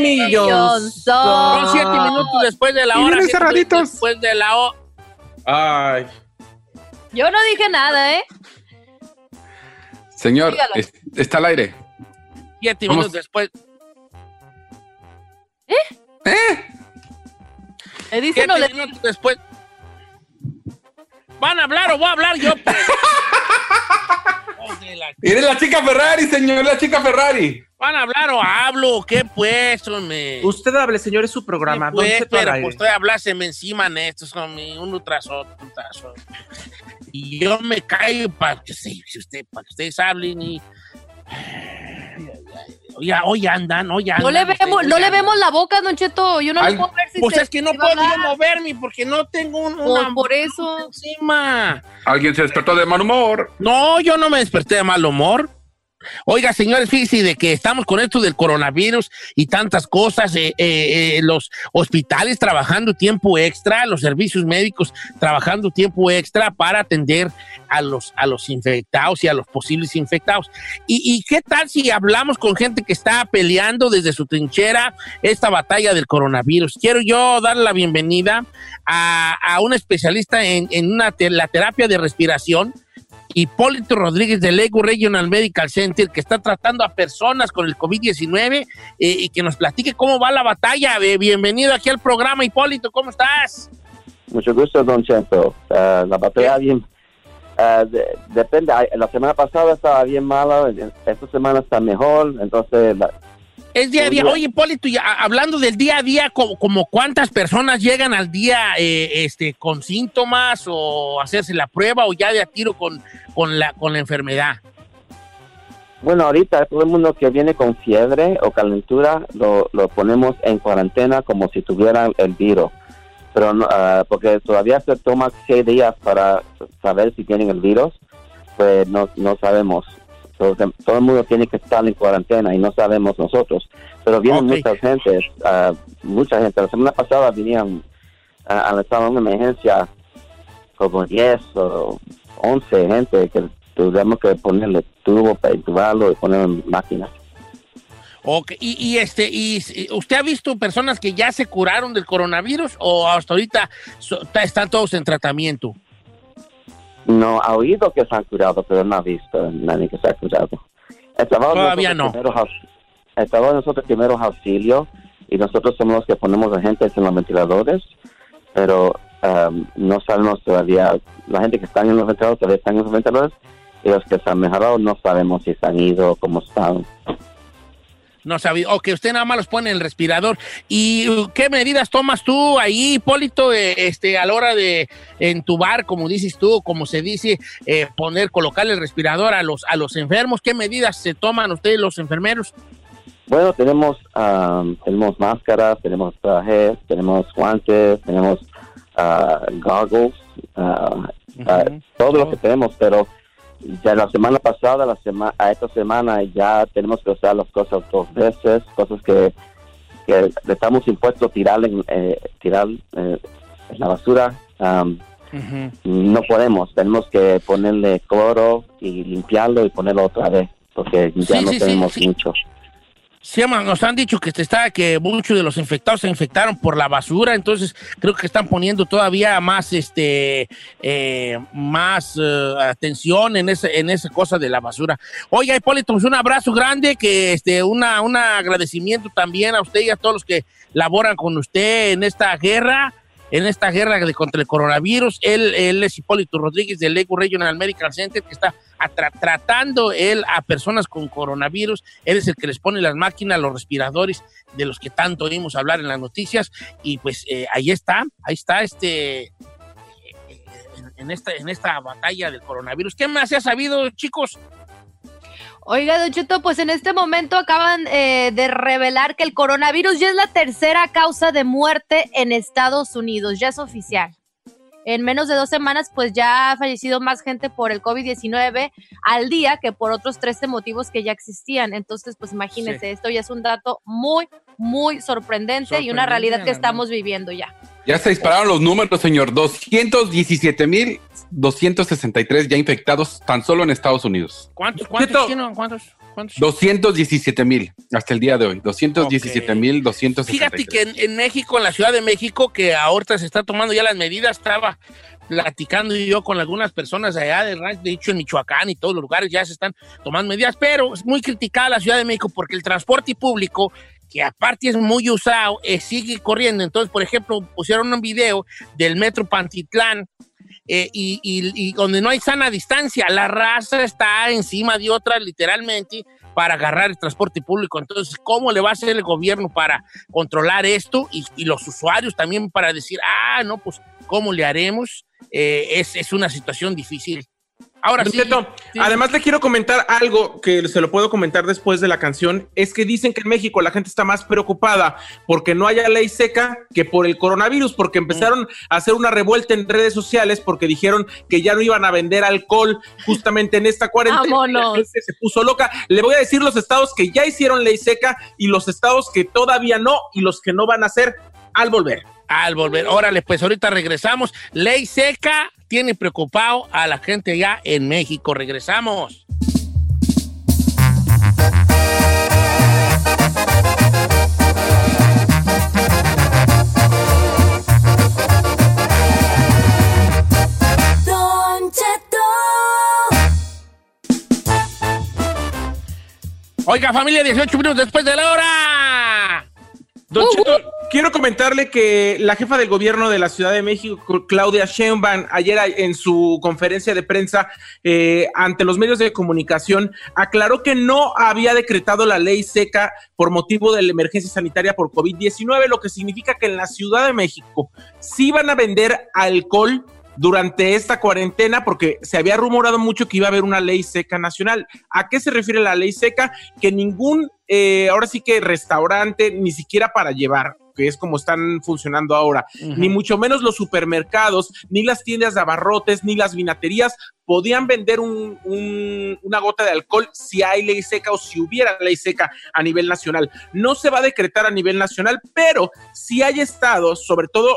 millón. Son siete minutos después de la Y hora. vienen siete cerraditos. Después de la hora. Ay. Yo no dije nada, ¿eh? Señor, es- está al aire. Siete ¿Cómo minutos después. Le dice Siete no le minutos después. ¿Van a hablar o voy a hablar yo? Eres la chica Ferrari, señor, la chica Ferrari. ¿Van a hablar o hablo? ¿Qué pues, hombre? Usted hable, señor, es su programa. ¿Qué, pues, pero pues estoy hablándose encima en estos, hombre, uno tras otro, uno tras otro. Y yo me caigo para que, sí, si usted, para que ustedes hablen y... Hoy, hoy andan, hoy andan. No le vemos, no le vemos la boca, Don Cheto. Yo no le puedo ver si Pues se- es que no puedo yo moverme porque no tengo un, Por- una por eso. encima. Alguien se despertó de mal humor. No, yo no me desperté de mal humor. Oiga, señores, fíjense de que estamos con esto del coronavirus y tantas cosas, eh, eh, eh, los hospitales trabajando tiempo extra, los servicios médicos trabajando tiempo extra para atender a los, a los infectados y a los posibles infectados. ¿Y, y qué tal si hablamos con gente que está peleando desde su trinchera esta batalla del coronavirus? Quiero yo dar la bienvenida a, a un especialista en, en una la terapia de respiración. Hipólito Rodríguez del Lego Regional Medical Center, que está tratando a personas con el COVID-19 eh, y que nos platique cómo va la batalla. Bienvenido aquí al programa, Hipólito, ¿cómo estás? Mucho gusto, Don Cheto. Ah, la batalla bien. de- depende. La semana pasada estaba bien mala. Esta semana está mejor. Entonces, la- Es día a día. Oye. Hipólito, y hablando del día a día, como, como cuántas personas llegan al día eh, este, con síntomas o hacerse la prueba o ya de a tiro con, con, la, con la enfermedad? bueno, ahorita todo el mundo que viene con fiebre o calentura lo, lo ponemos en cuarentena como si tuvieran el virus. Pero no, ah, porque todavía se toma seis días para saber si tienen el virus, pues no, no sabemos. Todo, todo el mundo tiene que estar en cuarentena y no sabemos nosotros. Pero vienen Ok. mucha gente, ah, mucha gente. La semana pasada vinieron a, la sala de emergencia como 10 o 11 gente que tuvimos que ponerle tubo para intubarlo y ponerlo en máquina. Ok, Y, y este, y, ¿usted ha visto personas que ya se curaron del coronavirus o hasta ahorita so- están todos en tratamiento? No ha oído que se han curado, pero no ha visto a nadie que se ha curado. Estaba Todavía no. Estaba nosotros primeros auxilios y nosotros somos los que ponemos a gente en los ventiladores, pero um, no sabemos todavía, la gente que está en los ventiladores todavía están en los ventiladores y los que se han mejorado no sabemos si se han ido o cómo están. No sabía. O que usted nada más los pone en el respirador. ¿Y uh, qué medidas tomas tú ahí, Hipólito, eh, este, a la hora de entubar, como dices tú, como se dice, eh, poner, colocarle el respirador a los, a los enfermos? ¿Qué medidas se toman ustedes, los enfermeros? Bueno, tenemos tenemos máscaras, tenemos trajes, tenemos guantes, tenemos ah, goggles, ah, ah, todo lo que tenemos, pero ya la semana pasada, la semana, a esta semana ya tenemos que usar las cosas dos veces, cosas que, que estamos impuestos a tirar en, eh, tirar eh, en la basura. am, no podemos, tenemos que ponerle cloro y limpiarlo y ponerlo otra vez, porque ya Sí, no sí, tenemos sí. mucho. Sí, nos han dicho que, está, que muchos de los infectados se infectaron por la basura, entonces creo que están poniendo todavía más, este, eh, más eh, atención en, ese, en esa cosa de la basura. Oiga, Hipólito, pues un abrazo grande, que este, una, un agradecimiento también a usted y a todos los que laboran con usted en esta guerra, en esta guerra de, contra el coronavirus. Él, él es Hipólito Rodríguez del Lakewood Regional Medical Center, que está tratando él a personas con coronavirus. Él es el que les pone las máquinas, los respiradores de los que tanto oímos hablar en las noticias. Y pues eh, ahí está, ahí está este... eh, En, en esta, en esta batalla del coronavirus. ¿Qué más se ha sabido, chicos? Oiga, Don Cheto, pues en este momento acaban eh, de revelar que el coronavirus ya es la tercera causa de muerte en Estados Unidos, ya es oficial. En menos de dos semanas, pues ya ha fallecido más gente por el COVID-19 al día que por otros 13 motivos que ya existían. Entonces, pues imagínense, Sí. esto ya es un dato muy, muy sorprendente, y una Sorprendente, realidad que estamos viviendo ya. Ya se dispararon los números, señor. 217.263 ya infectados tan solo en Estados Unidos. ¿Cuántos? ¿Cuántos? Cheto. ¿Cuántos? ¿Cuántos? 217.000 hasta el día de hoy. 217.263. Fíjate que en, en México, en la Ciudad de México, que ahorita se está tomando ya las medidas, estaba platicando yo con algunas personas allá del rancho, de hecho en Michoacán y todos los lugares ya se están tomando medidas, pero es muy criticada la Ciudad de México porque el transporte público, que aparte es muy usado, eh, sigue corriendo. Entonces, por ejemplo, pusieron un video del metro Pantitlán eh, y, y- donde no hay sana distancia, la raza está encima de otra literalmente para agarrar el transporte público. Entonces, ¿cómo le va a hacer el gobierno para controlar esto? Y, y los usuarios también para decir, ah, no, pues, ¿cómo le haremos? Eh, es, es una situación difícil. Ahora sí. Además, le quiero comentar algo que se lo puedo comentar después de la canción. Es que dicen que en México la gente está más preocupada porque no haya ley seca que por el coronavirus, porque empezaron a hacer una revuelta en redes sociales porque dijeron que ya no iban a vender alcohol justamente en esta cuarentena. La Vámonos. gente se puso loca. Le voy a decir los estados que ya hicieron ley seca y los estados que todavía no y los que no van a hacer al volver. Al volver, órale, pues ahorita regresamos. Ley seca tiene preocupado a la gente ya en México. Regresamos. Don Cheto. Oiga, familia, 18 minutos después de la hora. Don Cheto, quiero comentarle que la jefa del gobierno de la Ciudad de México, Claudia Sheinbaum, ayer en su conferencia de prensa eh, ante los medios de comunicación, aclaró que no había decretado la ley seca por motivo de la emergencia sanitaria por COVID-19, lo que significa que en la Ciudad de México sí van a vender alcohol durante esta cuarentena porque se había rumorado mucho que iba a haber una ley seca nacional. ¿A qué se refiere la ley seca? Que ningún, eh, ahora sí que restaurante, ni siquiera para llevar, que es como están funcionando ahora, ni mucho menos los supermercados, ni las tiendas de abarrotes, ni las vinaterías podían vender un- un- una gota de alcohol si hay ley seca o si hubiera ley seca a nivel nacional. No se va a decretar a nivel nacional, pero si hay estados, sobre todo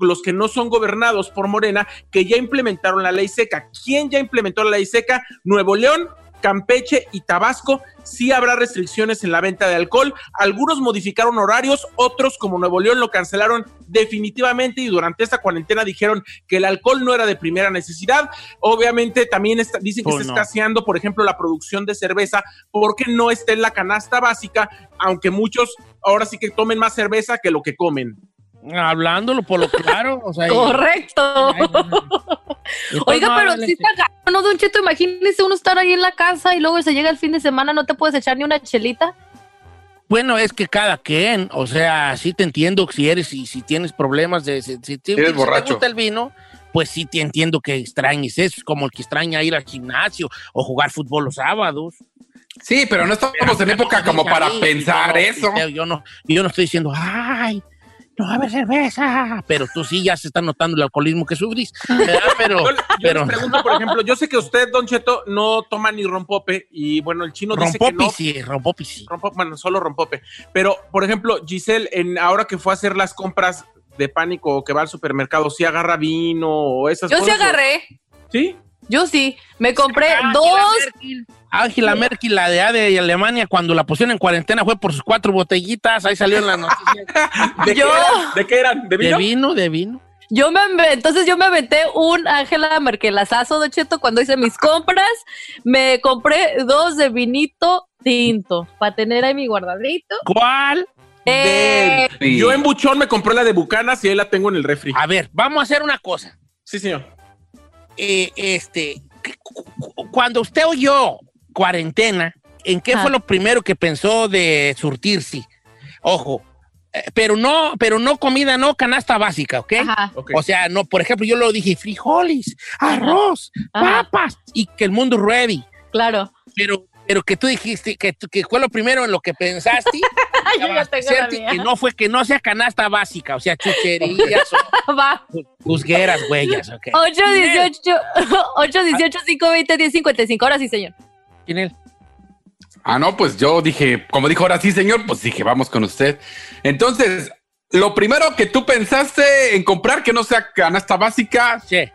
los que no son gobernados por Morena, que ya implementaron la ley seca. ¿Quién ya implementó la ley seca? Nuevo León, Campeche y Tabasco. Sí habrá restricciones en la venta de alcohol. Algunos modificaron horarios, otros como Nuevo León lo cancelaron definitivamente y durante esta cuarentena dijeron que el alcohol no era de primera necesidad. Obviamente también está- dicen que Pues está no. escaseando, por ejemplo, la producción de cerveza porque no está en la canasta básica, aunque muchos ahora sí que tomen más cerveza que lo que comen. Hablándolo por lo claro. o sea, y- Correcto. y- Oiga, no, pero sí está ¿no, Don Cheto? Imagínese uno estar ahí en la casa y luego se llega el fin de semana, no te puedes echar ni una chelita. Bueno, es que cada quien, o sea, sí te entiendo si eres, si, si tienes problemas de, si, si, si te borracho. gusta el vino, pues sí te entiendo que extrañes eso, es como el que extraña ir al gimnasio o jugar fútbol los sábados. Sí, pero no estamos en época como para pensar eso. Yo no, yo no estoy diciendo, ay, no va a haber cerveza, pero tú sí ya se está notando el alcoholismo que sufrís, ¿verdad? Pero, Yo, yo pero les pregunto, por ejemplo, yo sé que usted, Don Cheto, no toma ni rompope y bueno, el chino dice que no. sí, rompopi sí. Rompo- bueno, solo rompope. Pero, por ejemplo, Giselle, en, ahora que fue a hacer las compras de pánico o que va al supermercado, ¿sí agarra vino o esas Yo sí cosas? agarré. ¿Sí? Yo sí. Me compré Angela dos. Merkel. Angela Merkel, la de, de Alemania, cuando la pusieron en cuarentena fue por sus cuatro botellitas, ahí salió en las noticias. ¿De, Yo- qué eran? ¿De qué eran? ¿De De vino? vino, de vino. Yo me entonces yo me aventé un Ángela Merkelazazo de Cheto cuando hice mis compras. Me compré dos de vinito tinto para tener ahí mi guardadito. ¿Cuál? Eh. Yo en Buchón me compré la de Bucanas y ahí la tengo en el refri. A ver, vamos a hacer una cosa. Sí, señor. Eh, este, ¿qué- cu- cu- cuando usted oyó cuarentena, ¿en qué Ajá. fue lo primero que pensó de surtirse? Ojo, eh, pero no, pero no comida, no canasta básica, ¿ok? Ajá. Ok. O sea, no, por ejemplo, yo lo dije frijoles, arroz, Ajá. papas y que el mundo ready. Claro. Pero, pero que tú dijiste que, que fue lo primero en lo que pensaste. Yo ya tengo la mía. que no fue que no sea canasta básica, o sea, chucherías juzgueras, huellas, ok. 8, 18, 8, 18, 5, 20, 10, 55. Ahora sí, señor. ¿Quién es? Ah, no, pues yo dije, como dijo ahora sí, señor, pues dije, vamos con usted. Entonces, lo primero que tú pensaste en comprar que no sea canasta básica, Sí.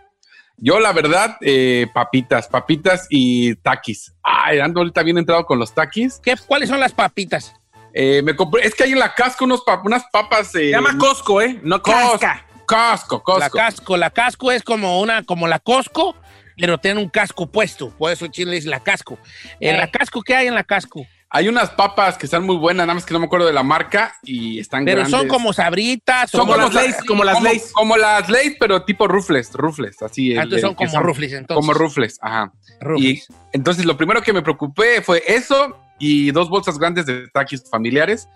Yo la verdad, eh, papitas, papitas y taquis. Ay, ando ahorita bien entrado con los taquis. ¿Qué, ¿Cuáles son las papitas? Eh, me compré, es que hay en la casco unos pap- unas papas. Eh, Se llama Costco, ¿eh? No Costco. Casca. Casco, Costco. La casco. La casco es como una, como la Costco, pero tiene un casco puesto. Por eso Chile es la casco. En Eh. la casco, ¿qué hay en la casco? Hay unas papas que están muy buenas, nada más que no me acuerdo de la marca y están Pero grandes. son como sabritas. Son o como como, las Lay's, como las como- Lay's. Como las Lay's, pero tipo rufles, rufles, así. El- entonces son como rufles, entonces. Como rufles, ajá. Rufles. Y entonces lo primero que me preocupé fue eso y dos bolsas grandes de taquis familiares.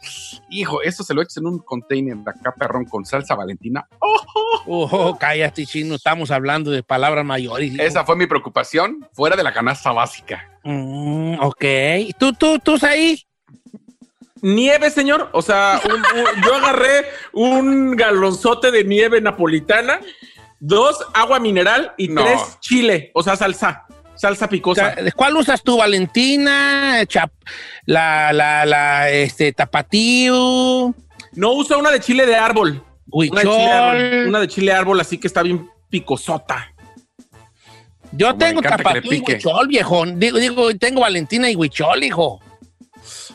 Hijo, eso se lo echas en un container de acá, perrón, con salsa valentina. Oh, cállate, chino. Estamos hablando de palabras mayores. Esa fue mi preocupación, fuera de la canasta básica. Mm, ok. ¿Tú, tú, tú, ahí? Nieve, señor. O sea, un- un- yo agarré un galonzote de nieve napolitana, dos agua mineral y No. tres chile, o sea, salsa, salsa picosa. ¿Cuál usas tú, Valentina? Chap- la, la, la, este, tapatío, No usa una de chile de árbol. Una de chile árbol, huichol. una de chile de árbol, así que está bien picosota. Yo Como tengo tapatío y huichol, viejo. Digo, digo, tengo Valentina y huichol, hijo.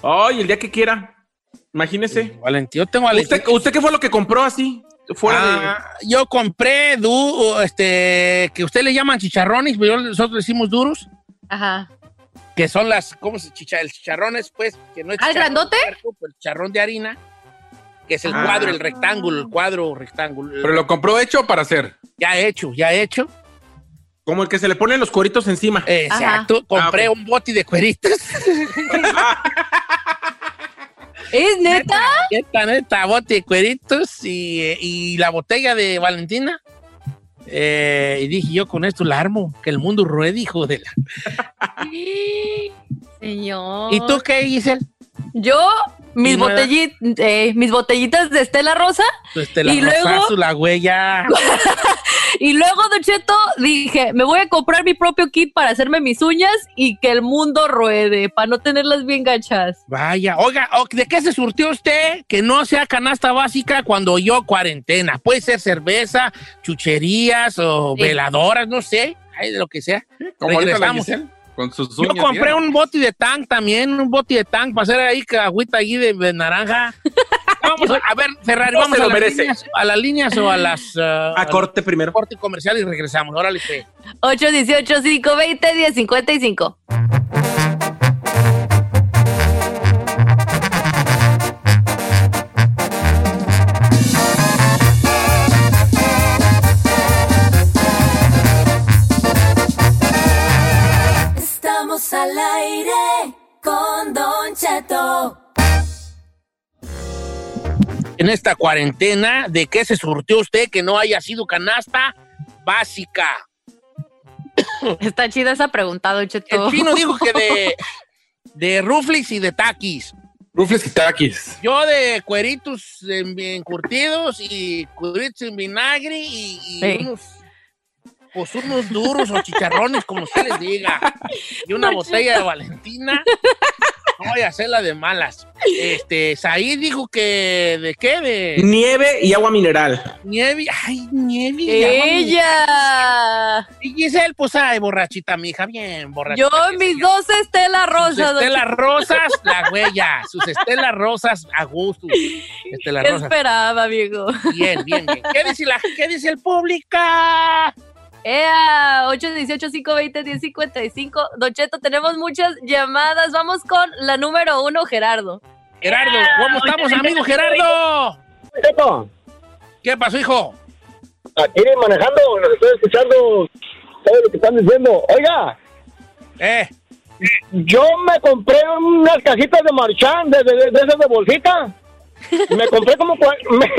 Ay, el día que quiera. Imagínese. Valentín, yo tengo Valentina. ¿Usted, ¿Usted qué fue lo que compró así? Fuera Ah, Yo compré, du, este, que usted le llaman chicharrones, pero nosotros decimos duros, Ajá. que son las, ¿cómo se chicha? El chicharrón es, pues, que no es ¿Ah, el chicharrón grandote? pues, el chicharrón de harina, que es el Ah. cuadro, el rectángulo, el cuadro rectángulo. Pero lo compró hecho para hacer. Ya hecho, ya hecho. Como el que se le ponen los cueritos encima. Exacto. Compré Ah, un bote de cueritos. ¿Es neta? Neta, neta, bote de cueritos y, eh, y la botella de Valentina. Eh, y dije, yo con esto la armo, que el mundo ruede, hijo de la... Señor. ¿Y tú qué, Giselle? Yo, mis, eh, mis botellitas de Estela Rosa. ¿Y luego? rozazo, la huella. Y luego, Don Cheto, dije, me voy a comprar mi propio kit para hacerme mis uñas y que el mundo ruede, para no tenerlas bien gachas. Vaya, oiga, ¿de qué se surtió usted que no sea canasta básica cuando yo cuarentena? Puede ser cerveza, chucherías o Sí. veladoras, no sé, ay, de lo que sea. Como ahorita la Regresamos. Giselle, con sus Yo compré mira. un bote de tank también, un bote de tank para hacer ahí que agüita ahí de, de naranja. Vamos a, a ver, Ferrari, No vamos a las, merece. líneas, a las líneas o a las ah, A corte primero. corte comercial y regresamos. Órale, fe. 8, 18, en esta cuarentena, ¿de qué se surtió usted que no haya sido canasta básica? Está chida esa pregunta, Don Cheto. El chino dijo que de, de ruflis y de taquis. Rufles y taquis. Yo de cueritos en- encurtidos y cueritos en vinagre y, y Sí. unos, pues unos duros o chicharrones, como usted les diga. Y una botella de Valentina. No voy a hacerla de malas. Este, Said dijo que, ¿de qué? De Nieve y agua mineral. nieve. Ay, nieve. y agua mineral. ¡Ella! Y Giselle, pues, ay, borrachita, mija, bien borrachita. Yo, mis dos Estela Sus Rosas, Don estelas rosas, la huella. Sus estelas rosas a gusto. Estelas ¿Qué rosas. esperaba, viejo? Bien, bien, bien. ¿Qué dice, la, qué dice el público? ¡Ea! 818-520-1055. Don Cheto, tenemos muchas llamadas. Vamos con la número uno, Gerardo. Gerardo, ¿cómo estamos, amigo Gerardo? Cheto, ¿Qué pasó, hijo? aquí manejando, los estoy escuchando todo lo que están diciendo. Oiga, Eh, yo me compré unas cajitas de Marchand, de, de, de esas de bolsita. Me compré como me,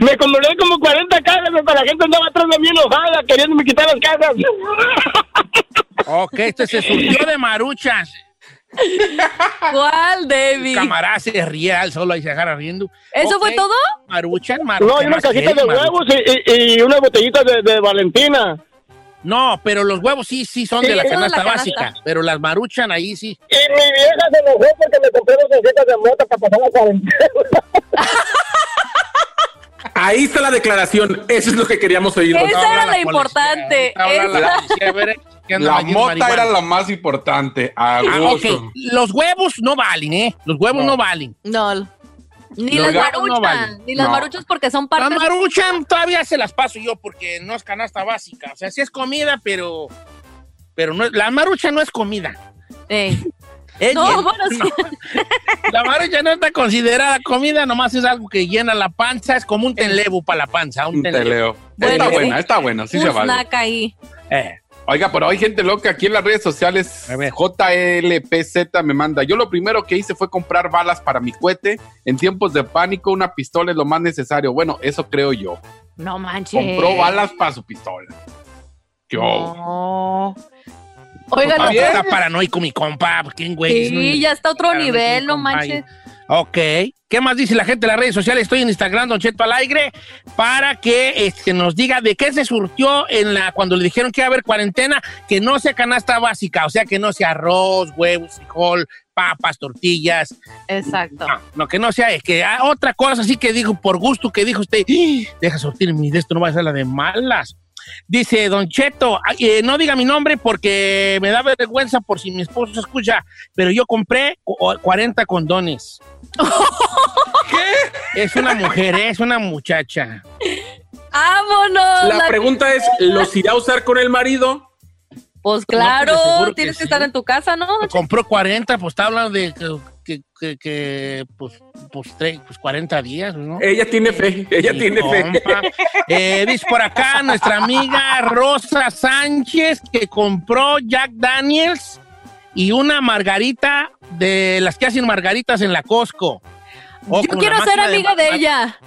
me compré como 40 cajas, pero la gente andaba atrás de mí enojada, queriéndome quitar las cajas. ok, este se surgió de maruchas. ¿Cuál, David? Camarada se ríe al solo y se agarra riendo. ¿Eso Ok, fue todo? Maruchan, maruchan. No, y unas cajitas de huevos y, y, y unas botellitas de, de Valentina. No, pero los huevos sí, sí son Sí, de la canasta básica. Pero las maruchan ahí sí. Y mi vieja se enojó porque me compré dos cajitas de mota para pasar la cuarentena. Ahí está la declaración. Eso es lo que queríamos oír. Esa era la importante. la mota era la más importante. Ah, ok. Los huevos no valen, ¿eh? Los huevos no, No. valen. No. Ni las no valen. Ni las No. maruchas porque son La parte maruchan todavía se las paso yo porque no es canasta básica. O sea, sí es comida, pero. Pero no, es- la marucha no es comida. Es No, bueno, sí. La marucha no está considerada comida, nomás es algo que llena la panza. Es como un tenlebu para la panza. Un Un. Bueno, está sí. buena, está buena, sí Un se vale. snack ahí. Eh, Oiga, pero hay gente loca aquí en las redes sociales. A ver. JLPZ me manda. Yo lo primero que hice fue comprar balas para mi cohete. En tiempos de pánico, una pistola es lo más necesario. Bueno, eso creo yo. No manches. Compró balas para su pistola. Yo. No. Oigan, Ah, no, está paranoico mi compa. ¿Quién, güey? sí, ya está a otro nivel, no manches. Ok. ¿Qué más dice la gente en las redes sociales? Estoy en Instagram, Don Cheto al aire, para que este, nos diga de qué se surtió en la cuando le dijeron que iba a haber cuarentena, que no sea canasta básica, o sea, que no sea arroz, huevos, frijol, papas, tortillas. Exacto. No, no, que no sea, es que ah, otra cosa así que dijo, por gusto que dijo usted, "Ih, deja sortir mi de esto, no va a ser la de malas. Dice Don Cheto, ay, eh, no diga mi nombre porque me da vergüenza por si mi esposo escucha, pero yo compré cu- 40 condones. ¿Qué? Es una mujer, ¿eh? es una muchacha. ¡Vámonos! La La- pregunta es, ¿los irá a usar con el marido? Pues claro, No, pues, que tienes que, sí. estar en tu casa, ¿no? Compró 40, pues está hablando de que, que- que- pues, pues, tre- pues 40 días, ¿no? Ella tiene fe, ella tiene fe. Eh, dice por acá nuestra amiga Rosa Sánchez que compró Jack Daniels y una margarita de las que hacen margaritas en la Costco. Yo quiero ser amiga de ella.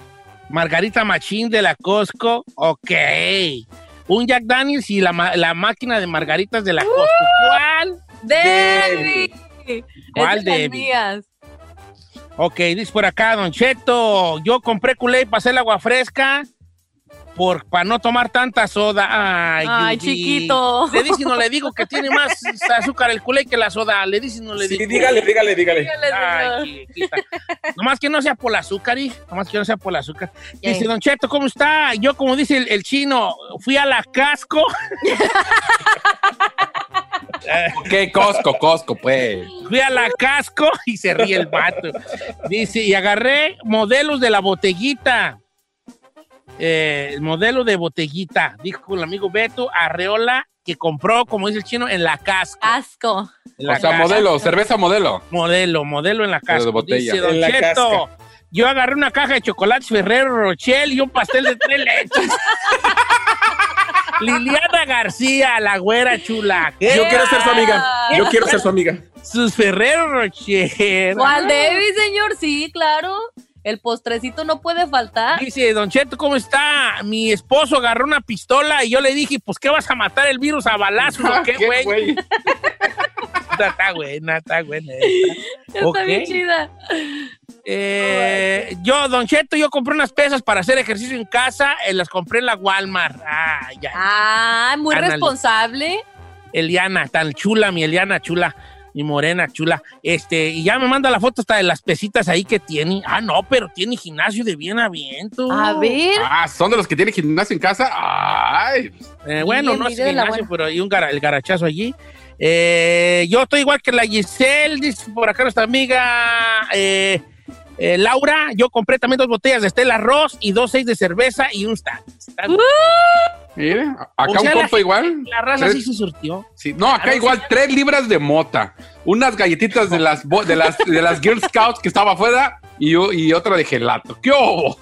Margarita Machín de la Costco. Ok. Un Jack Daniels y la, la máquina de margaritas de la Costco. ¿Cuál? Debbie. ¿Cuál de mías. Ok, dice por acá, Don Cheto. Yo compré culé para hacer el agua fresca por, para no tomar tanta soda. Ay, Ay, Judy. chiquito. Le dice y no le digo que tiene más azúcar el culé que la soda. Le dice y no le Sí, digo. dígale, dígale, dígale. Dígale. Ay. Nomás que no sea por el azúcar, y nomás que no sea por el azúcar. Dice, Don Cheto, ¿cómo está? Yo, como dice el, el chino, fui a la casco. ¿Qué Costco, Costco, pues? Fui a la casco y se ríe el vato. Dice, y agarré modelos de la botellita. Eh, el modelo de botellita, dijo el amigo Beto Arreola, que compró, como dice el chino, en la casco. Asco. En la O sea, casco. modelo, cerveza modelo. Modelo, modelo en la casco. de botella. Dice Don En la Cheto, yo agarré una caja de chocolates Ferrero Rochelle y un pastel de tres leches. Liliana García, la güera chula. Yo quiero ser su amiga. Yo quiero ser su amiga. Sus Ferrero Rocher. ¿Cuál Debbie, señor? Sí, claro. El postrecito no puede faltar. Dice, Don Cheto, ¿cómo está? Mi esposo agarró una pistola y yo le dije, pues, ¿qué vas a matar el virus a balazos o ¿Qué, güey? Güey? está buena, está buena. Está bien chida. Eh, yo, Don Cheto, yo compré unas pesas para hacer ejercicio en casa, eh, las compré en la Walmart. Ah, ya. Ah, muy responsable. Eliana, tan chula, mi Eliana chula, mi morena chula. Este, y ya me manda la foto hasta de las pesitas ahí que tiene. Ah, no, pero tiene gimnasio de bien aviento. A ver. Ah, son de los que tienen gimnasio en casa. Ay, Eh, bueno, Bien, no es gimnasio, pero hay un el garachazo allí. Eh, yo estoy igual que la Giselle, dice por acá nuestra amiga eh, eh, Laura. Yo compré también dos botellas de Estela Ross y dos seis de cerveza y un stand. Está- mire, acá O sea, un compa igual. La raza Tres- sí se surtió. Sí, no, acá igual, sí. tres libras de mota, unas galletitas de las, de las, de las Girl Scouts que estaba afuera y, otra de gelato. ¿Qué hubo?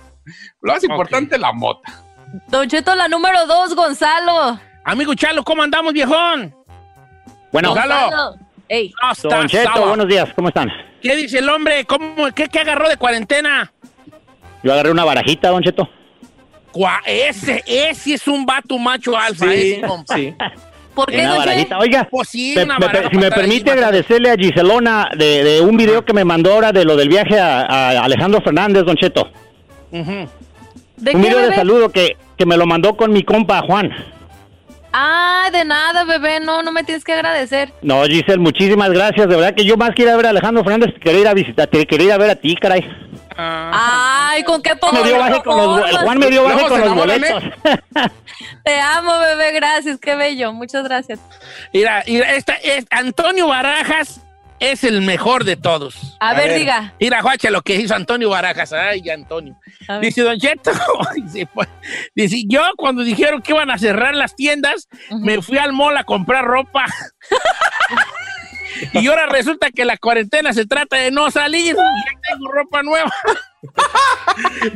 Lo más importante, la mota. Don Cheto, la número dos, Gonzalo. Amigo Chalo, ¿cómo andamos, viejón? Bueno, Gonzalo. Ey, No, Don Cheto, saba. buenos días, ¿cómo están? ¿Qué dice el hombre? ¿Cómo, qué, qué agarró de cuarentena? Yo agarré una barajita, Don Cheto. Cua- ese, ese es un vato macho alfa, ese compa. sí. ¿por qué, Una Don barajita. Oiga, Pues sí, me- una me- baraja si me permite ahí, agradecerle a Giselona de, de un video que me mandó ahora de lo del viaje a, a Alejandro Fernández, Don Cheto. Ujú. ¿De un qué, video de saludo que, que me lo mandó con mi compa Juan. Ah, de nada, bebé. No, no me tienes que agradecer. No, Giselle, muchísimas gracias. De verdad que yo más quiero ir a ver a Alejandro Fernández que quería ir a visitar, que quería ir a ver a ti, caray. Ay, ¿con qué poco Me dio baje con los, bo- el Juan me dio baje con los boletos. Te amo, bebé. Gracias. Qué bello. Muchas gracias. Mira, mira, esta, es- Antonio Barajas es el mejor de todos. A, ver, diga. Mira, Juacha, lo que hizo Antonio Barajas. Ay, Antonio. Ver. Dice Don Cheto, dice, dice, yo cuando dijeron que iban a cerrar las tiendas, me fui al mall a comprar ropa. y ahora resulta que la cuarentena se trata de no salir. Ya tengo ropa nueva.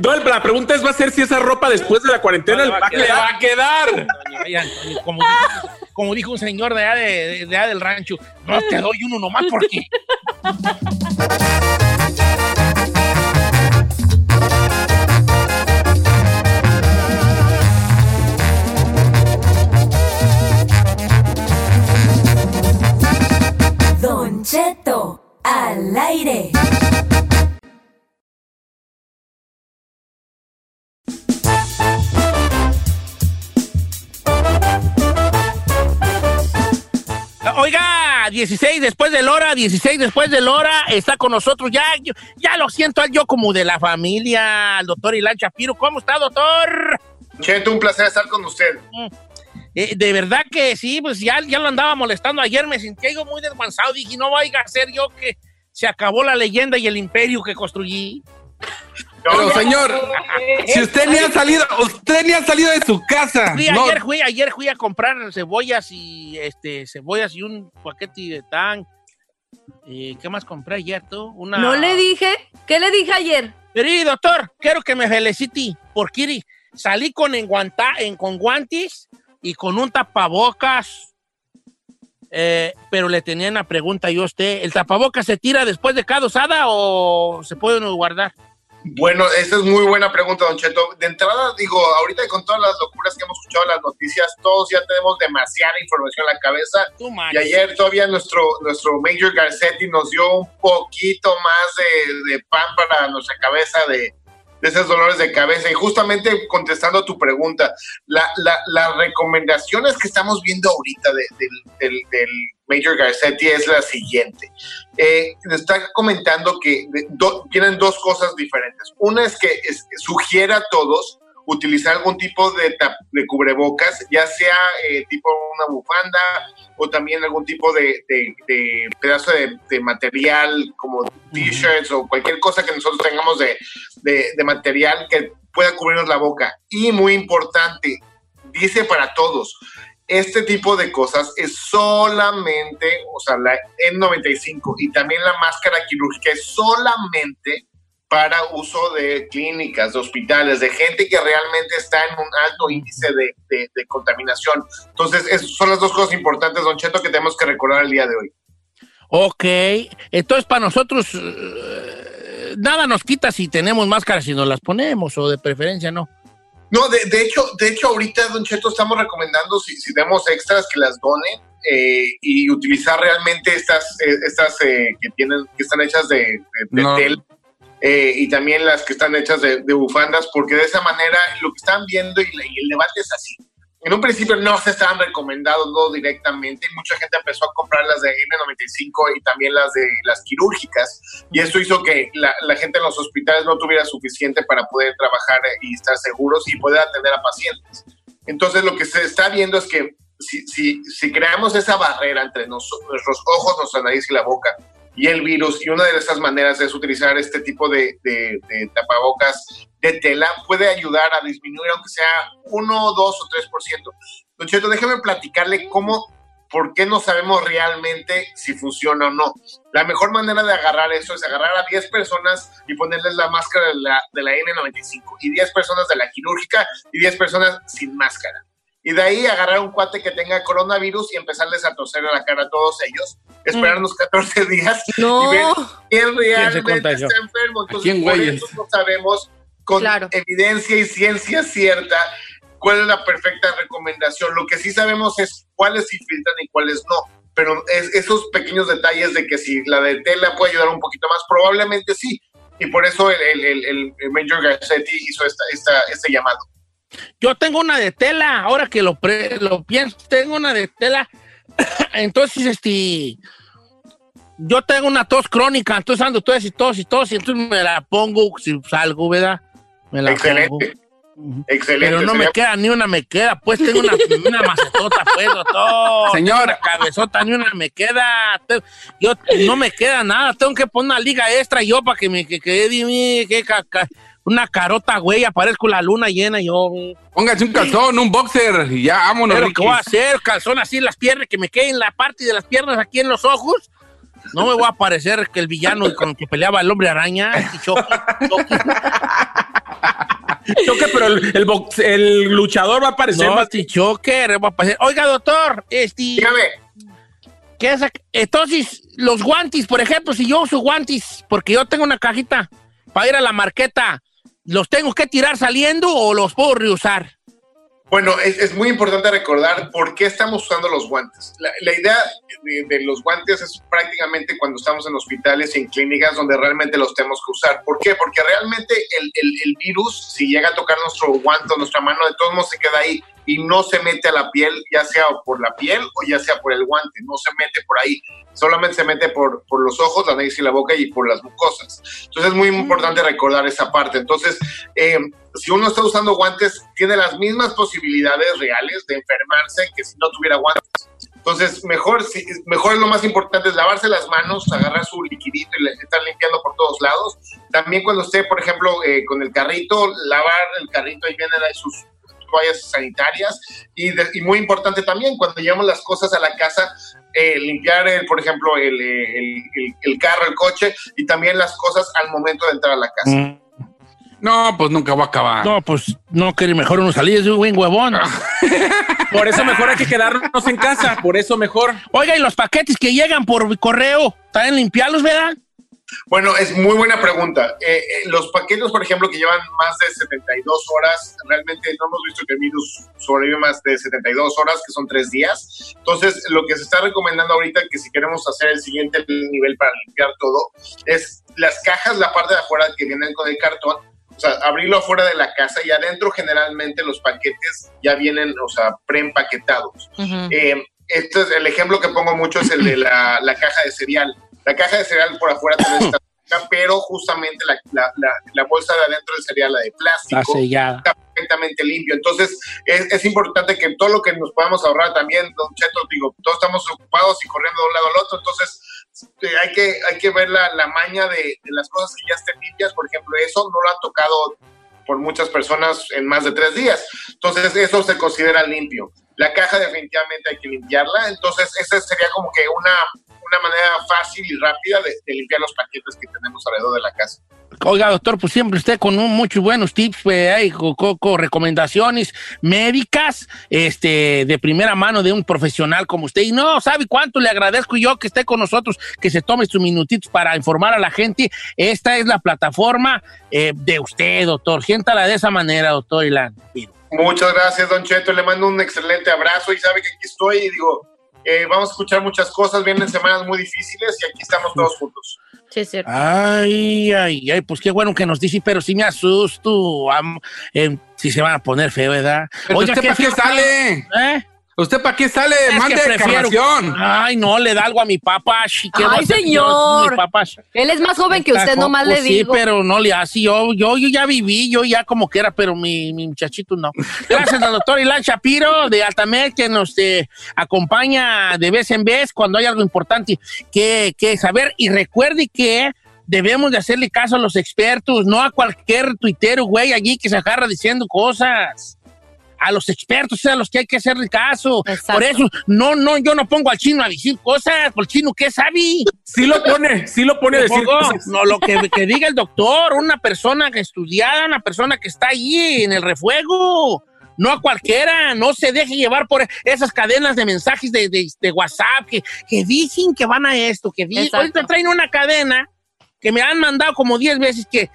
No, la pregunta es, ¿va a ser si esa ropa después de la cuarentena No, le va a quedar? va a quedar. Antonio, ay, Antonio, como, dijo, como dijo un señor de allá, de- de allá del rancho, no te doy uno nomás porque... Don Cheto, al aire. Oiga, 16 después del hora, 16 después del hora, está con nosotros ya, yo- ya lo siento yo como de la familia, el doctor Ilan Shapiro. ¿Cómo está, doctor? Cheto, un placer estar con usted. Eh, de verdad que sí, pues ya, ya lo andaba molestando ayer, me sentí yo muy descansado, dije, no vaya a ser yo que se acabó la leyenda y el imperio que construí. Pero señor, si usted ni ha salido, usted ni ha salido de su casa. Fui, No, ayer, fui, ayer fui a comprar cebollas y este cebollas y un paquete de tan. Eh, ¿Qué más compré ayer tú? Una... No le dije. ¿Qué le dije ayer? Pero, y, doctor, quiero que me felicite porque iri, salí con, enguanta, en, con guantes y con un tapabocas. Eh, pero le tenía una pregunta yo a usted. ¿El tapabocas se tira después de cada usada o se puede uno guardar? Bueno, esa es muy buena pregunta, Don Cheto. De entrada, digo, ahorita con todas las locuras que hemos escuchado en las noticias, todos ya tenemos demasiada información en la cabeza. Tú. Y ayer todavía nuestro, nuestro Major Garcetti nos dio un poquito más de, de pan para nuestra cabeza de, de esos dolores de cabeza. Y justamente contestando a tu pregunta, la, la, las recomendaciones que estamos viendo ahorita de- del, Major Garcetti es la siguiente. Eh, está comentando que tienen dos cosas diferentes. Una es que es- sugiere a todos utilizar algún tipo de, de cubrebocas, ya sea eh, tipo una bufanda o también algún tipo de, de- de pedazo de, material como t-shirts o cualquier cosa que nosotros tengamos de, de- de material que pueda cubrirnos la boca. Y muy importante, dice para todos, este tipo de cosas es solamente, o sea, la N95 y también la máscara quirúrgica es solamente para uso de clínicas, de hospitales, de gente que realmente está en un alto índice de, de- de contaminación. Entonces, esas son las dos cosas importantes, Don Cheto, que tenemos que recordar el día de hoy. Ok, entonces para nosotros, eh, nada nos quita si tenemos máscaras si nos las ponemos, o de preferencia no. No, de, de hecho, de hecho, ahorita, Don Cheto, estamos recomendando si, si tenemos extras que las donen eh, y utilizar realmente estas, eh, estas eh, que tienen, que están hechas de, de, de No. tela. Eh, y también las que están hechas de, de bufandas, porque de esa manera lo que están viendo y, y el debate es así. En un principio no se estaban recomendados no directamente mucha gente empezó a comprar las de N95 y también las de las quirúrgicas y esto hizo que la, la gente en los hospitales no tuviera suficiente para poder trabajar eh, y estar seguros y poder atender a pacientes. Entonces lo que se está viendo es que si, si, si creamos esa barrera entre nos- nuestros ojos, nuestra nariz y la boca y el virus, y una de esas maneras es utilizar este tipo de, de- de tapabocas de tela, puede ayudar a disminuir, aunque sea 1, 2 o 3%. Don Cheto, déjeme platicarle cómo, por qué no sabemos realmente si funciona o no. La mejor manera de agarrar eso es agarrar a 10 personas y ponerles la máscara de la, de la N95, y 10 personas de la quirúrgica y 10 personas sin máscara. Y de ahí agarrar un cuate que tenga coronavirus y empezarles a toser a la cara a todos ellos, esperarnos 14 días No. y ver quién realmente contagió? está enfermo. Entonces, quién, por eso no sabemos con Claro. evidencia y ciencia cierta cuál es la perfecta recomendación. Lo que sí sabemos es cuáles sí filtran y cuáles no. Pero es, esos pequeños detalles de que si la de tela puede ayudar un poquito más, probablemente sí. Y por eso el, el, el, el- el Major Garcetti hizo esta, esta, este llamado. Yo tengo una de tela, ahora que lo, pre- lo pienso, tengo una de tela. entonces, este, yo tengo una tos crónica, entonces ando tos y tos y tos, y entonces me la pongo si salgo, ¿verdad? Me la Excelente. pongo. Excelente. Pero no me queda ni una me queda, pues tengo una, una macetota, pues, doctor. Señor. Una cabezota, ni una me queda. Yo no me queda nada, tengo que poner una liga extra yo para que me que, que, que ca- una carota, güey, aparezco la luna llena yo. Póngase un calzón, un boxer y ya, vámonos. Pero. ¿qué voy a hacer? Calzón así en las piernas, que me queden la parte de las piernas aquí en los ojos. No me voy a parecer que el villano con el que peleaba el hombre araña. Chucky, Chucky. Choque, pero el, el box- el luchador va a aparecer No, más. Choker va a parecer. Oiga, doctor, este. Dígame. ¿qué es Entonces, los guantes, por ejemplo, si yo uso guantes, porque yo tengo una cajita para ir a la marqueta, ¿los tengo que tirar saliendo o los puedo reusar? Bueno, es, es muy importante recordar por qué estamos usando los guantes. La, idea de, de los guantes es prácticamente cuando estamos en hospitales y en clínicas donde realmente los tenemos que usar. ¿Por qué? Porque realmente el, el- el virus, si llega a tocar nuestro guante o nuestra mano, de todos modos se queda ahí y no se mete a la piel, ya sea por la piel o ya sea por el guante, no se mete por ahí. Solamente se mete por, por los ojos, la nariz y la boca y por las mucosas. Entonces es muy importante recordar esa parte. Entonces, eh, si uno está usando guantes, tiene las mismas posibilidades reales de enfermarse que si no tuviera guantes. Entonces, mejor, mejor lo más importante es lavarse las manos, agarrar su liquidito y estar limpiando por todos lados. También cuando esté, por ejemplo, eh, con el carrito, lavar el carrito, ahí vienen sus toallas sanitarias. Y, de- y muy importante también, cuando llevamos las cosas a la casa, eh, limpiar, el, por ejemplo, el, eh, el- el- el carro, el coche y también las cosas al momento de entrar a la casa. No, pues nunca va a acabar. No, pues no quería mejor uno salir, es un buen huevón. Por eso mejor hay que quedarnos en casa. Por eso mejor. Oiga, y los paquetes que llegan por correo, ¿también limpiarlos, verdad? Bueno, es muy buena pregunta. Eh, eh, los paquetes, por ejemplo, que llevan más de 72 horas, realmente no hemos visto que el virus sobrevive más de 72 horas, que son tres días. Entonces, lo que se está recomendando ahorita, que si queremos hacer el siguiente nivel para limpiar todo, es las cajas, la parte de afuera que vienen con el cartón, o sea, abrirlo afuera de la casa y adentro generalmente los paquetes ya vienen, o sea, preempaquetados. Eh, esto es, el ejemplo que pongo mucho es el de la, la caja de cereal. La caja de cereal por afuera también está pero justamente la, la- la- la bolsa de adentro del cereal, la de plástico, Está sellada. está perfectamente limpio. Entonces, es, es importante que todo lo que nos podamos ahorrar también, Don Cheto, digo, todos estamos ocupados y corriendo de un lado al otro, entonces eh, hay, que, hay que ver la, la maña de, de las cosas que ya estén limpias. Por ejemplo, eso no lo han tocado por muchas personas en más de tres días. Entonces, eso se considera limpio. La caja definitivamente hay que limpiarla. Entonces, esa sería como que una, una manera fácil y rápida de, limpiar los paquetes que tenemos alrededor de la casa. Oiga, doctor, pues siempre usted con muchos buenos tips, pues, y co- co- co- recomendaciones médicas, este, de primera mano de un profesional como usted. Y no, ¿sabe cuánto le agradezco yo que esté con nosotros, que se tome sus minutitos para informar a la gente? Esta es la plataforma eh, de usted, doctor. Siéntala de esa manera, doctor Ilan. Muchas gracias, Don Cheto. Le mando un excelente abrazo y sabe que aquí estoy y digo, eh, vamos a escuchar muchas cosas. Vienen semanas muy difíciles y aquí estamos todos juntos. Sí, es cierto. Ay, ay, ay, pues qué bueno que nos dice, pero sí me asusto. am- eh, si se van a poner feo, ¿verdad? Pero ¿usted para qué feo- sale? ¿Eh? ¿Usted para qué sale? Es Mande carnación. Ay, no, le da algo a mi papá. chi, ¿qué va a Ay, señor. Mi papá. Él es más joven que usted, nomás joco, le digo. Sí, pero no le hace. Yo, yo, yo ya viví, yo ya como que era, pero mi, mi muchachito no. Gracias al doctor Ilan Shapiro de Altamed que nos eh, acompaña de vez en vez cuando hay algo importante que, que saber. Y recuerde que debemos de hacerle caso a los expertos, no a cualquier tuitero, güey, allí que se agarra diciendo cosas. A los expertos es a los que hay que hacerle caso. Por eso, no, no, yo no pongo al chino a decir cosas, por el chino, ¿qué sabe? Sí lo pone, sí lo pone a ¿Lo decir pongo? cosas. No, lo que, que diga el doctor, una persona que estudiada, una persona que está ahí en el refuego. No a cualquiera, no se deje llevar por esas cadenas de mensajes de, de- de WhatsApp que, que dicen que van a esto, que dicen. Exacto. Ahorita traen una cadena que me han mandado como 10 veces que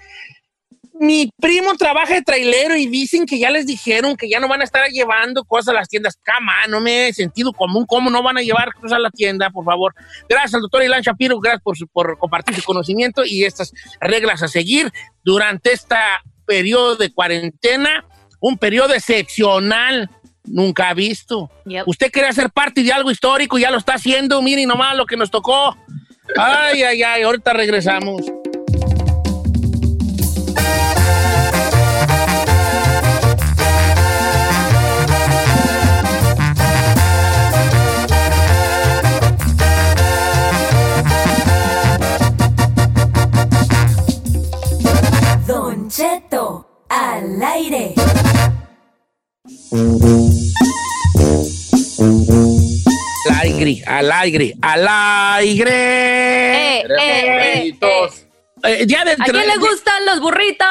mi primo trabaja de trailero y dicen que ya les dijeron que ya no van a estar llevando cosas a las tiendas. Cama, no me he sentido común. ¿Cómo no van a llevar cosas a la tienda, por favor? Gracias al doctor Ilan Shapiro, gracias por, su- por compartir su conocimiento y estas reglas a seguir durante este periodo de cuarentena, un periodo excepcional, nunca visto. Yep. Usted quiere hacer parte de algo histórico, ya lo está haciendo, miren nomás lo que nos tocó. Ay, ay, ay, ahorita regresamos. Al aire. Al aire, al aire, al aire. Eh, eh, eh, eh. Eh, ya de ¿A quién le gustan los burritos?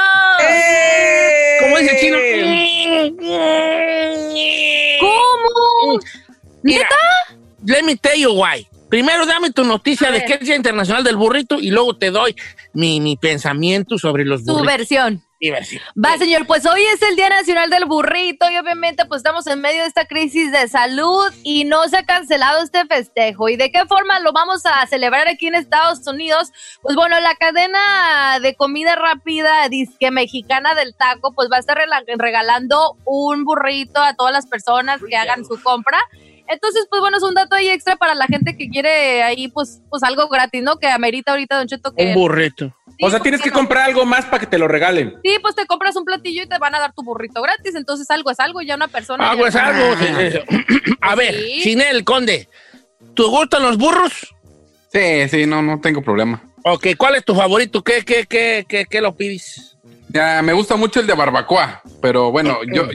Como dice el chino. ¿Cómo? Mira, let me tell you why. Primero dame tu noticia de que es el Día Internacional del Burrito y luego te doy mi, mi pensamiento sobre los Su burritos. Mi versión. Va, señor, pues hoy es el Día Nacional del Burrito y obviamente pues estamos en medio de esta crisis de salud y no se ha cancelado este festejo. ¿Y de qué forma lo vamos a celebrar aquí en Estados Unidos? Pues bueno, la cadena de comida rápida disque mexicana del taco pues va a estar regalando un burrito a todas las personas que hagan su compra. Entonces, pues bueno, es un dato ahí extra para la gente que quiere ahí pues, pues algo gratis, ¿no? Que amerita ahorita, Don Cheto, que... Un burrito. O sea, tienes que comprar algo más para que te lo regalen. Sí, pues te compras un platillo y te van a dar tu burrito gratis. Entonces algo es algo, ya una persona. Algo ya- es algo. sí, sí, sí. A ver, Sí. Chinel, Conde, ¿te gustan los burros? Sí, sí, no, no tengo problema. Ok, ¿cuál es tu favorito? ¿Qué, qué, qué, qué, qué lo pides? Ya, me gusta mucho el de barbacoa, pero bueno, yo,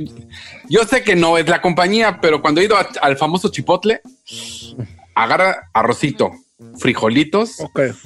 yo sé que no es la compañía, pero cuando he ido a- al famoso chipotle, agarra arrocito, frijolitos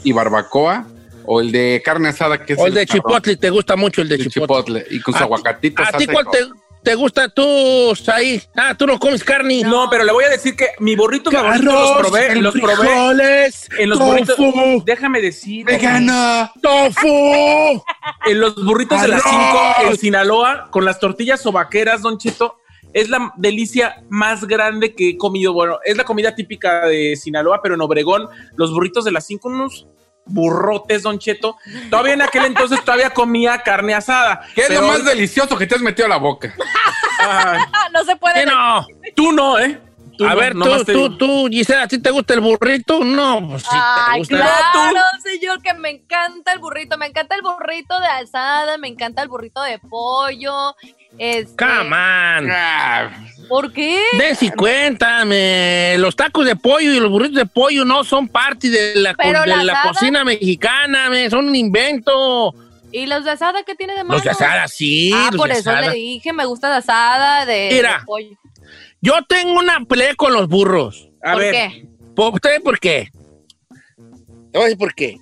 y barbacoa, o el de carne asada, que es O el de chipotle, ¿te gusta mucho el de el chipotle? chipotle, y con ¿A su ti- aguacatito. ¿A ti cuál te, te gusta tú, ahí? Ah, tú no comes carne. No, pero le voy a decir que mi burrito favorito los probé, los probé en los tofu, burritos. Déjame decir. ¡Vegana! tofu. En los burritos de las Arroz. 5 en Sinaloa, con las tortillas sobaqueras, Don Cheto, es la delicia más grande que he comido. Bueno, es la comida típica de Sinaloa, pero en Obregón, los burritos de las 5, unos burrotes, Don Cheto. Todavía en aquel entonces todavía comía carne asada. ¿Qué es lo más delicioso que te has metido a la boca? Ay, no se puede. ¿Qué no? tú no, ¿eh? Tú A no, ver, tú, te tú, tú, Gisela, ¿a ti te gusta el burrito? No, pues sí te Ay, gusta. claro, señor, que me encanta el burrito. Me encanta el burrito de alzada, me encanta el burrito de pollo. Este, Come on. Ah, ¿Por qué? Densi, cuéntame. Los tacos de pollo y los burritos de pollo no son parte de la, co- de la la cocina mexicana, me, son un invento. ¿Y los de asada qué tiene de malo? Los de asada, sí. Ah, los por de eso asada. le dije, me gusta de asada, de, Mira. de pollo. Yo tengo una pelea con los burros. A ¿Por ver, qué? ¿Por, ¿Usted por qué? Te voy a decir por qué.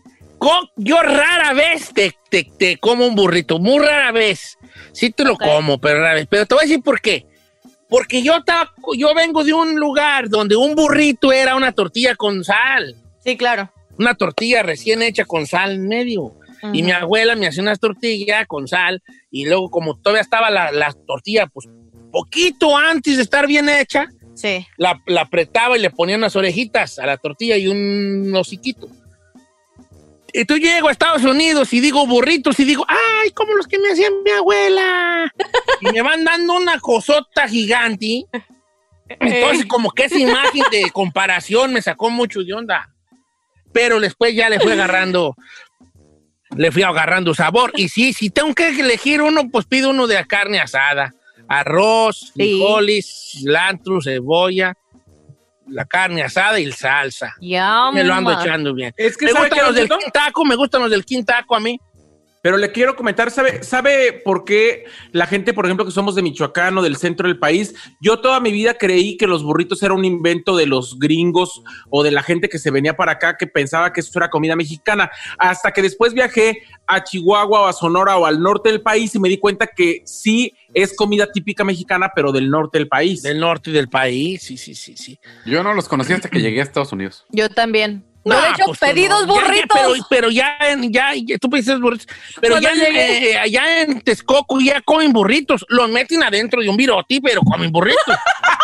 yo rara vez te, te- te como un burrito, muy rara vez. Sí te lo como, pero rara vez. Pero te voy a decir por qué. Porque yo, estaba, yo vengo de un lugar donde un burrito era una tortilla con sal. Sí, claro. Una tortilla recién hecha con sal en medio. Y mi abuela me hacía unas tortillas con sal y luego como todavía estaba la, la tortilla, pues poquito antes de estar bien hecha, Sí. la, la apretaba y le ponía unas orejitas a la tortilla y un hociquito. Y tú llego a Estados Unidos y digo burritos y digo, ay, como los que me hacían mi abuela. y me van dando una cosota gigante. Entonces, como que esa imagen de comparación me sacó mucho de onda. Pero después ya le fui agarrando, le fui agarrando sabor. Y sí, si tengo que elegir uno, pues pido uno de carne asada. Arroz, frijoles, cilantro, cebolla, la carne asada y el salsa. Me lo ando echando bien. Es que me ¿sabe gustan los del quintaco, me gustan los del quintaco a mí. Pero le quiero comentar, ¿sabe, ¿sabe por qué la gente, por ejemplo, que somos de Michoacán o del centro del país? Yo toda mi vida creí que los burritos era un invento de los gringos o de la gente que se venía para acá que pensaba que eso era comida mexicana. Hasta que después viajé a Chihuahua o a Sonora o al norte del país y me di cuenta que sí es comida típica mexicana, pero del norte del país. Del norte del país, sí, sí, sí, sí. Yo no los conocí hasta que llegué a Estados Unidos. Yo también. No, de hecho pues, pedí no. dos Ya, ya, burritos. pero, pero ya, en- ya, ya, tú pediste burritos. Pero ya, en- eh, allá en Texcoco ya comen burritos. Los meten adentro de un viroti, pero comen burritos.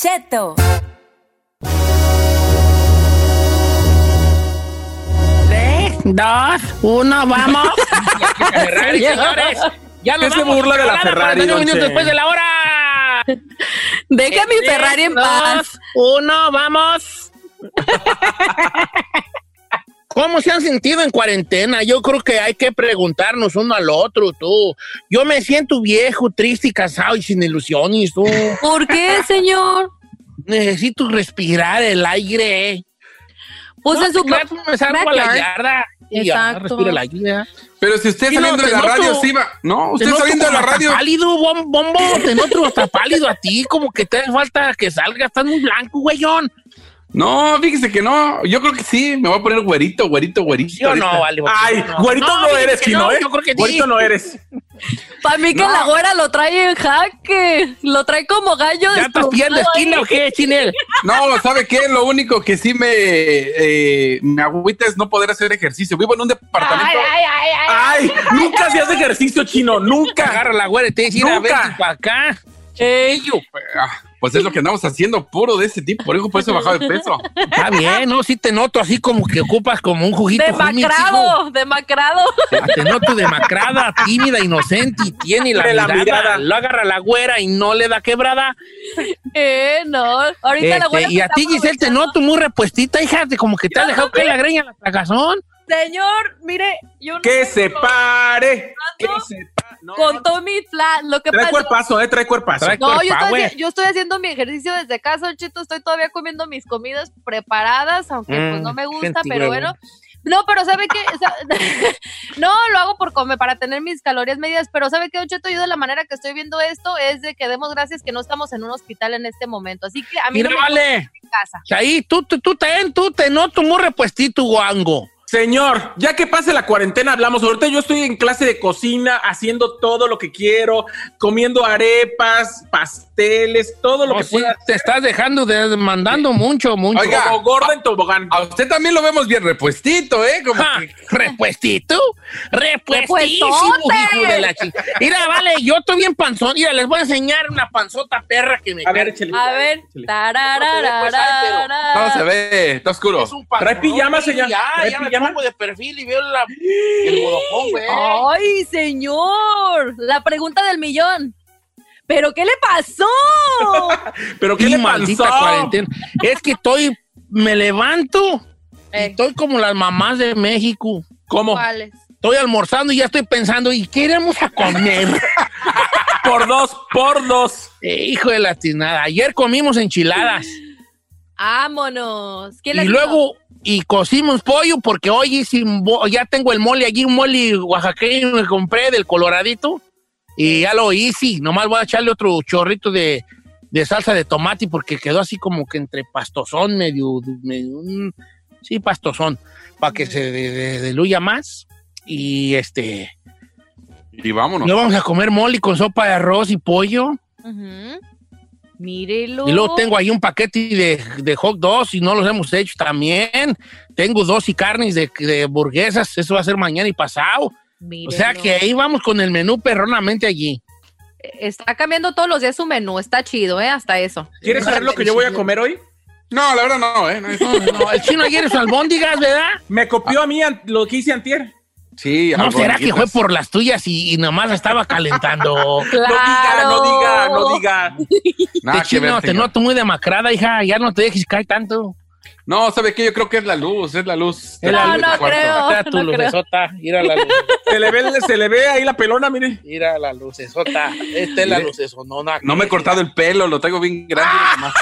Cheto. Tres, dos, uno, vamos. Ferrari, señores. Ya nos ¿Qué se burla de la Ferrari, 41 don minutos después de la hora. Deja mi Ferrari en dos, paz. Uno, vamos. ¿Cómo se han sentido en cuarentena? Yo creo que hay que preguntarnos uno al otro, tú. Yo me siento viejo, triste y cansado y sin ilusiones, tú. ¿Por qué, señor? Necesito respirar el aire. Pues No, en su me salgo a la yarda y ya, Exacto. respiro el aire. ya. Pero si usted Sí, saliendo no, de la noto- radio sí va. No, usted saliendo de la radio. pálido, bom- bombo, te noto hasta pálido a ti, como que te hace falta que salga, estás muy blanco, güeyón. No, fíjese que no. Yo creo que sí. Me voy a poner güerito, güerito, güerito. ¿Sí o no, vale? Ay, No. güerito no, eres, chino, no, ¿eh? Yo creo que sí. Güerito no eres. Para mí que No. la güera lo trae en jaque. Lo trae como gallo ¿Ya estás pidiendo esquina o qué, Chinel? No, ¿sabe qué? Lo único que sí me, eh, me agüita es no poder hacer ejercicio. Vivo en un departamento. Ay, ay, ay, ay. Ay, nunca hacías ejercicio chino, nunca. Agarra la güera y te dice, a ver, Nunca. para acá. Ah, Pues es lo que andamos haciendo, puro de ese tipo. Por eso, por eso he bajado de peso. Está bien, ¿no? Sí te noto así como que ocupas como un juguito. demacrado, demacrado. Ah, Te noto demacrada, tímida, inocente y tiene la, la mirada. mirada. Lo agarra la güera y no le da quebrada. Eh, no. Ahorita la Este, güera y se a ti, Giselle, te noto muy repuestita, hija, de como que te has Yo dejado que la greña la tragazón. Señor, mire, yo no Que se pare. Que se pa- no. con Tommy. Lo que Trae pasa cuerpazo, eh, trae cuerpazo. Trae- No, yo estoy, yo haciendo mi ejercicio desde casa, Don Cheto. Estoy todavía comiendo mis comidas preparadas, aunque pues Mm, no me gusta, pero bueno. No, pero ¿sabe qué? O sea, no, lo hago por comer, para tener mis calorías medidas, pero ¿sabe qué, Don Cheto? Yo de la manera que estoy viendo esto es de que demos gracias que no estamos en un hospital en este momento. Así que a mí Mira, no me vale. gusta en casa. Ahí, tú, tú, tú, te, tú te noto muy repuestito, guango. Señor, ya que pase la cuarentena, hablamos. Ahorita yo estoy en clase de cocina, haciendo todo lo que quiero, comiendo arepas, pasteles, todo lo No, que sí, pueda. te estás dejando de mandando mucho, mucho. Oiga, Como gordo en tobogán. A usted también lo vemos bien repuestito, ¿eh? Como Ja, que- repuestito, repuestísimo, hijo de la chi- Mira, vale, yo estoy bien panzón. Mira, les voy a enseñar una panzota perra que me A ver, échale. A ver, tararararara. No se ve, está oscuro. Es un pantalón, Trae pijama, señor. Ya, Trae ya pijama. Me pongo de perfil y veo la, el bodocón, güey. ¡Ay, señor! La pregunta del millón. ¿Pero qué le pasó? Pero qué Y le maldita pasó. cuarentena. Es que estoy, me levanto y Eh. estoy como las mamás de México. ¿Cómo? ¿Cuáles? Estoy almorzando y ya estoy pensando, ¿y qué iremos a comer? por dos, por dos. Eh, hijo de la tinada. Ayer comimos enchiladas. Vámonos. ¿Quién Y luego, y cocimos pollo porque hoy hice ya tengo el mole allí, un mole oaxaqueño que compré del coloradito. Y ya lo hice. Nomás voy a echarle otro chorrito de, de salsa de tomate porque quedó así como que entre pastosón, medio, medio un- sí, pastosón, para que se diluya más. Y este, Y vámonos. luego vamos a comer mole con sopa de arroz y pollo. Ujú. Mírelo. Y luego tengo ahí un paquete de, de hot dogs y no los hemos hecho también. Tengo dos y carnes de, de hamburguesas. Eso va a ser mañana y pasado. O sea que ahí vamos con el menú perronamente allí. Está cambiando todos los días su menú. Está chido, ¿eh? Hasta eso. ¿Quieres saber lo que yo voy a comer hoy? No, la verdad no, ¿eh? No, No, no, el chino ayer es albóndigas, ¿verdad? Me copió a mí lo que hice antier. Sí, ¿No será que fue por las tuyas y, y nomás estaba calentando? No diga, no diga, no diga. Nada Te que chino, ver, te noto muy demacrada, hija. Ya no te dejes caer tanto. No, ¿sabe qué? Yo creo que es la luz, es la luz. Es la No, luz no creo, Mira tu no lucesota. Mira la luz. Se le, ve, se le ve ahí la pelona, mire. Mira la lucesota. Esta es la lucesonona. No me he cortado el pelo, lo tengo bien grande. Ah. nomás.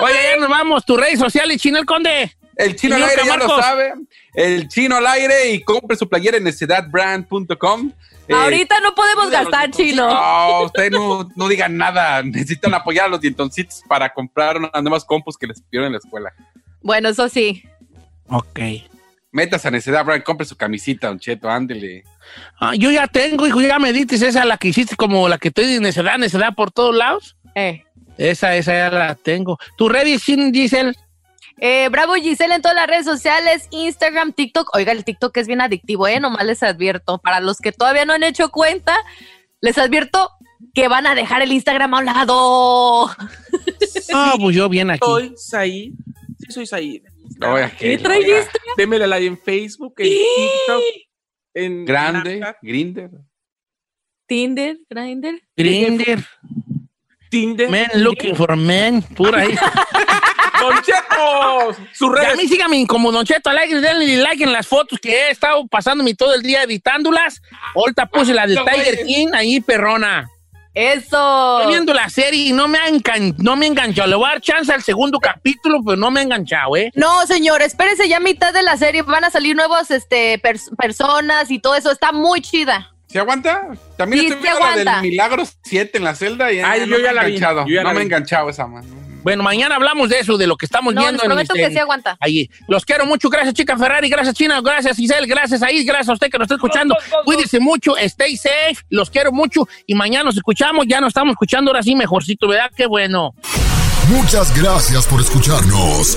Oye, ya nos vamos. Tus redes sociales, Chino el Conde. El chino al aire ya lo sabe. El chino al aire y compre su playera en necedadbrand.com. Eh, Ahorita no podemos gastar, chino. No, usted no, no digan nada. Necesitan apoyar a los dientoncitos para comprar unas nuevas compus que les pidieron en la escuela. Bueno, eso sí. Ok. Metas a Necedad Brand, compre su camisita, Don Cheto, ándele. Ah, yo ya tengo, hijo, ya me dices esa, la que hiciste como la que estoy de necedad, necedad por todos lados. Eh. Esa, esa ya la tengo. ¿Tu redes, Chin, Giselle? Eh, Bravo Giselle en todas las redes sociales, Instagram, TikTok. Oiga, el TikTok es bien adictivo, ¿eh? Nomás les advierto. Para los que todavía no han hecho cuenta, les advierto que van a dejar el Instagram a un lado. Ah, pues yo bien aquí. Soy Said. Sí, soy Said. Oiga, ¿Qué trajiste? Démele like en Facebook, en TikTok, en Grande, Grinder. Tinder, Grindr. Grinder, Tinder. men looking for men, pura ahí. Don Cheto, sus Y a mí síganme como Don Cheto Alegre, denle like en las fotos que he estado pasándome todo el día editándolas. Ahorita puse la de No, Tiger güey. King ahí, perrona. Eso. Estoy viendo la serie y no me ha engan- no me ha enganchado. Le voy a dar chance al segundo capítulo, pero no me ha enganchado, ¿eh? No, señor, espérese ya a mitad de la serie. Van a salir nuevos este, pers- personas y todo eso. Está muy chida. ¿Se aguanta? También Sí, estoy viendo la del Milagros 7 en la celda y Ay, no yo me ya he la vi, enganchado. yo ya no la me he enganchado esa, man. Bueno, mañana hablamos de eso, de lo que estamos No, les viendo en prometo este- que sí aguanta. Allí. Los quiero mucho. Gracias, chica Ferrari. Gracias, China. Gracias, Giselle. Gracias, Ahí. Gracias a usted que nos está escuchando. Cuídese mucho. Stay safe. Los quiero mucho. Y mañana nos escuchamos. Ya nos estamos escuchando ahora sí mejorcito, ¿verdad? Qué bueno. Muchas gracias por escucharnos.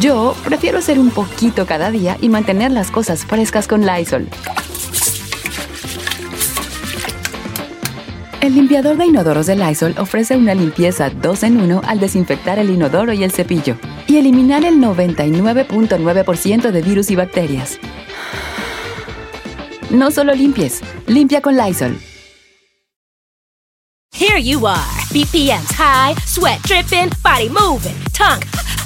Yo prefiero hacer un poquito cada día y mantener las cosas frescas con Lysol. El limpiador de inodoros de Lysol ofrece una limpieza 2 en 1 al desinfectar el inodoro y el cepillo y eliminar el 99.9% de virus y bacterias. No solo limpies, limpia con Lysol. Here you are, BPM's high, sweat dripping, body moving, tongue